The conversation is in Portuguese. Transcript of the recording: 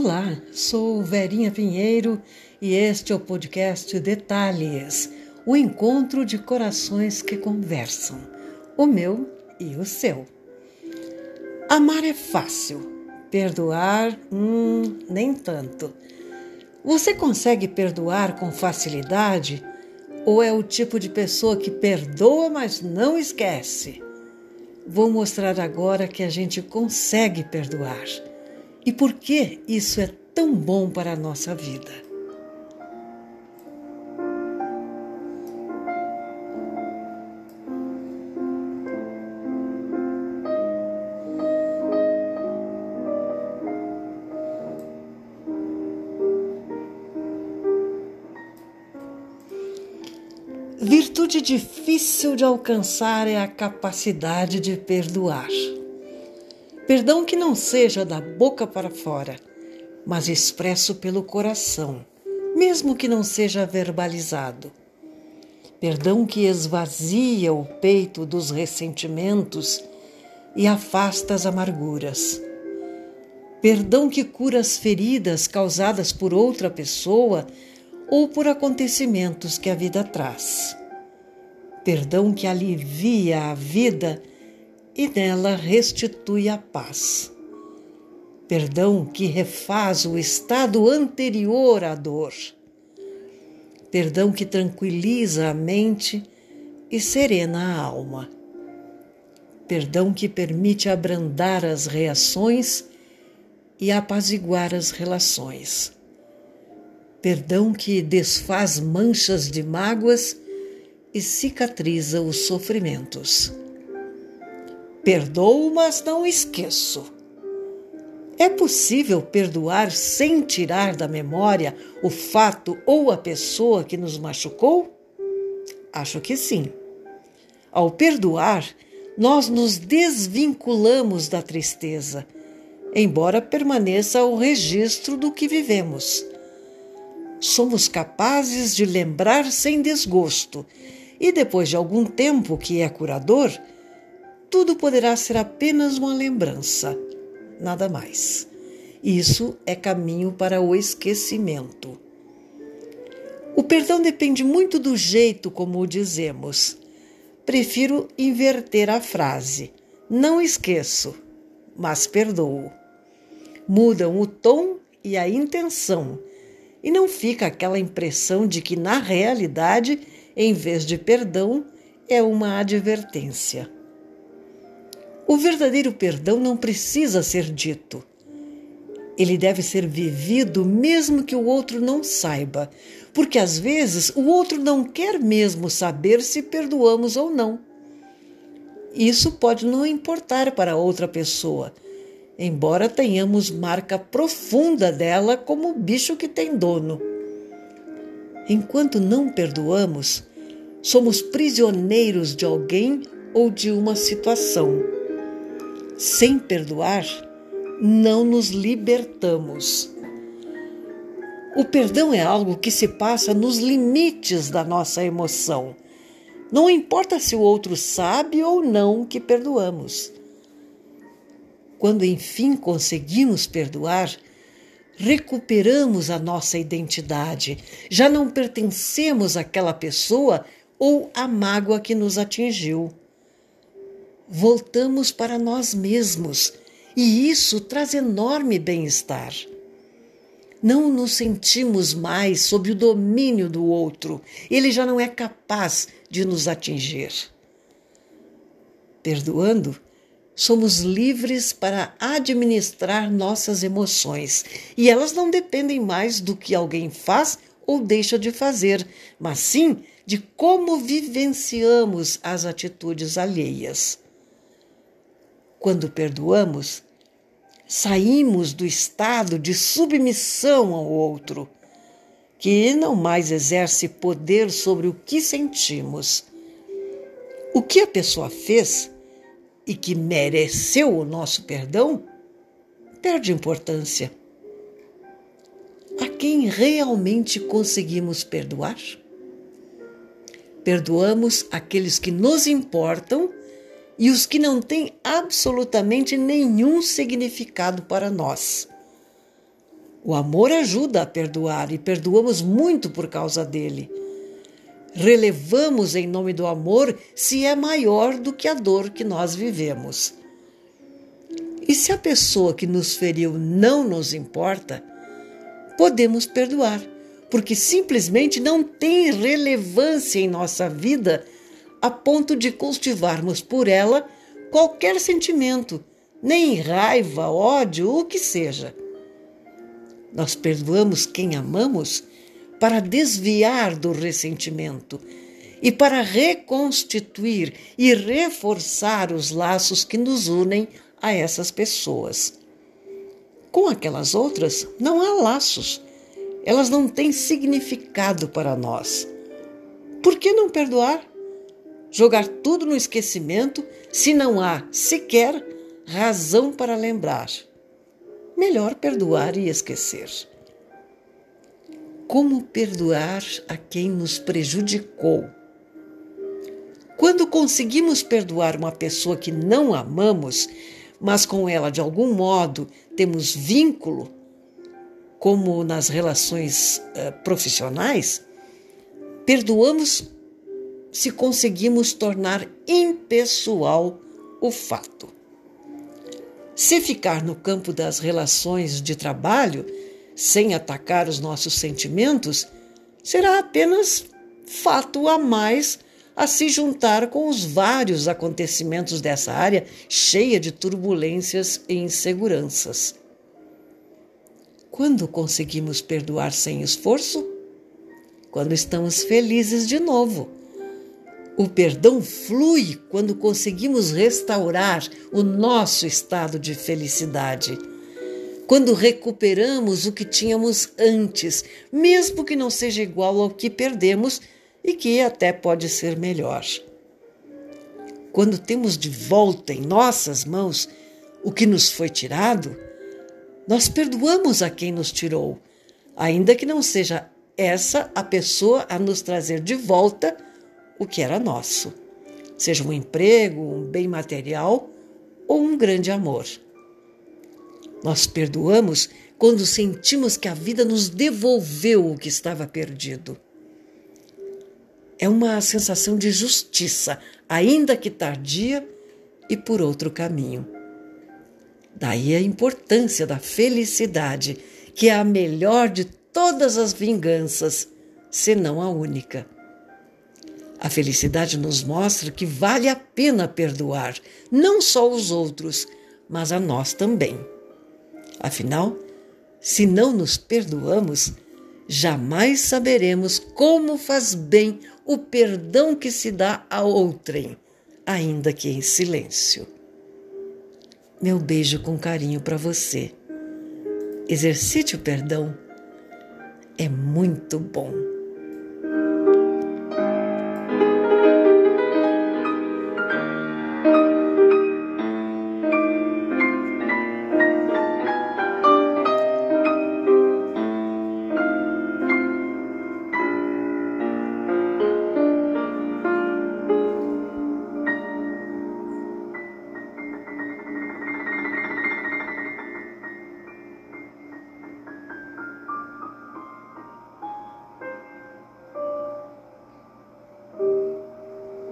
Olá, sou Verinha Pinheiro e este é o podcast Detalhes, o encontro de corações que conversam, o meu e o seu. Amar é fácil, perdoar, hum, nem tanto. Você consegue perdoar com facilidade ou é o tipo de pessoa que perdoa, mas não esquece? Vou mostrar agora que a gente consegue perdoar e por que isso é tão bom para a nossa vida. Virtude difícil de alcançar é a capacidade de perdoar. Perdão que não seja da boca para fora, mas expresso pelo coração, mesmo que não seja verbalizado. Perdão que esvazia o peito dos ressentimentos e afasta as amarguras. Perdão que cura as feridas causadas por outra pessoa ou por acontecimentos que a vida traz. Perdão que alivia a vida e nela restitui a paz. Perdão que refaz o estado anterior à dor. Perdão que tranquiliza a mente e serena a alma. Perdão que permite abrandar as reações e apaziguar as relações. Perdão que desfaz manchas de mágoas e cicatriza os sofrimentos. Perdoo, mas não esqueço. É possível perdoar sem tirar da memória o fato ou a pessoa que nos machucou? Acho que sim. Ao perdoar, nós nos desvinculamos da tristeza, embora permaneça o registro do que vivemos. Somos capazes de lembrar sem desgosto e, depois de algum tempo que é curador, tudo poderá ser apenas uma lembrança, nada mais. Isso é caminho para o esquecimento. O perdão depende muito do jeito como o dizemos. Prefiro inverter a frase. Não esqueço, mas perdoo. Mudam o tom e a intenção, e não fica aquela impressão de que, na realidade, em vez de perdão, é uma advertência. O verdadeiro perdão não precisa ser dito. Ele deve ser vivido mesmo que o outro não saiba, porque às vezes o outro não quer mesmo saber se perdoamos ou não. Isso pode não importar para outra pessoa, embora tenhamos marca profunda dela como bicho que tem dono. Enquanto não perdoamos, somos prisioneiros de alguém ou de uma situação sem perdoar, não nos libertamos. O perdão é algo que se passa nos limites da nossa emoção. Não importa se o outro sabe ou não que perdoamos. Quando enfim conseguimos perdoar, recuperamos a nossa identidade. Já não pertencemos àquela pessoa ou à mágoa que nos atingiu voltamos para nós mesmos e isso traz enorme bem-estar. Não nos sentimos mais sob o domínio do outro, ele já não é capaz de nos atingir. Perdoando, somos livres para administrar nossas emoções e elas não dependem mais do que alguém faz ou deixa de fazer, mas sim de como vivenciamos as atitudes alheias. Quando perdoamos, saímos do estado de submissão ao outro, que não mais exerce poder sobre o que sentimos. O que a pessoa fez e que mereceu o nosso perdão perde importância. A quem realmente conseguimos perdoar? Perdoamos aqueles que nos importam e os que não têm absolutamente nenhum significado para nós. O amor ajuda a perdoar e perdoamos muito por causa dele. Relevamos em nome do amor se é maior do que a dor que nós vivemos. E se a pessoa que nos feriu não nos importa, podemos perdoar, porque simplesmente não tem relevância em nossa vida a ponto de cultivarmos por ela qualquer sentimento, nem raiva, ódio, o que seja. Nós perdoamos quem amamos para desviar do ressentimento e para reconstituir e reforçar os laços que nos unem a essas pessoas. Com aquelas outras, não há laços. Elas não têm significado para nós. Por que não perdoar? Jogar tudo no esquecimento se não há sequer razão para lembrar. Melhor perdoar e esquecer. Como perdoar a quem nos prejudicou? Quando conseguimos perdoar uma pessoa que não amamos, mas com ela de algum modo temos vínculo, como nas relações uh, profissionais, perdoamos se conseguimos tornar impessoal o fato. Se ficar no campo das relações de trabalho, sem atacar os nossos sentimentos, será apenas fato a mais a se juntar com os vários acontecimentos dessa área cheia de turbulências e inseguranças. Quando conseguimos perdoar sem esforço? Quando estamos felizes de novo o perdão flui quando conseguimos restaurar o nosso estado de felicidade. Quando recuperamos o que tínhamos antes, mesmo que não seja igual ao que perdemos e que até pode ser melhor. Quando temos de volta em nossas mãos o que nos foi tirado, nós perdoamos a quem nos tirou, ainda que não seja essa a pessoa a nos trazer de volta o que era nosso, seja um emprego, um bem material ou um grande amor. Nós perdoamos quando sentimos que a vida nos devolveu o que estava perdido. É uma sensação de justiça, ainda que tardia e por outro caminho. Daí a importância da felicidade, que é a melhor de todas as vinganças, se não a única. A felicidade nos mostra que vale a pena perdoar, não só os outros, mas a nós também. Afinal, se não nos perdoamos, jamais saberemos como faz bem o perdão que se dá a outrem, ainda que em silêncio. Meu beijo com carinho para você. Exercite o perdão. É muito bom.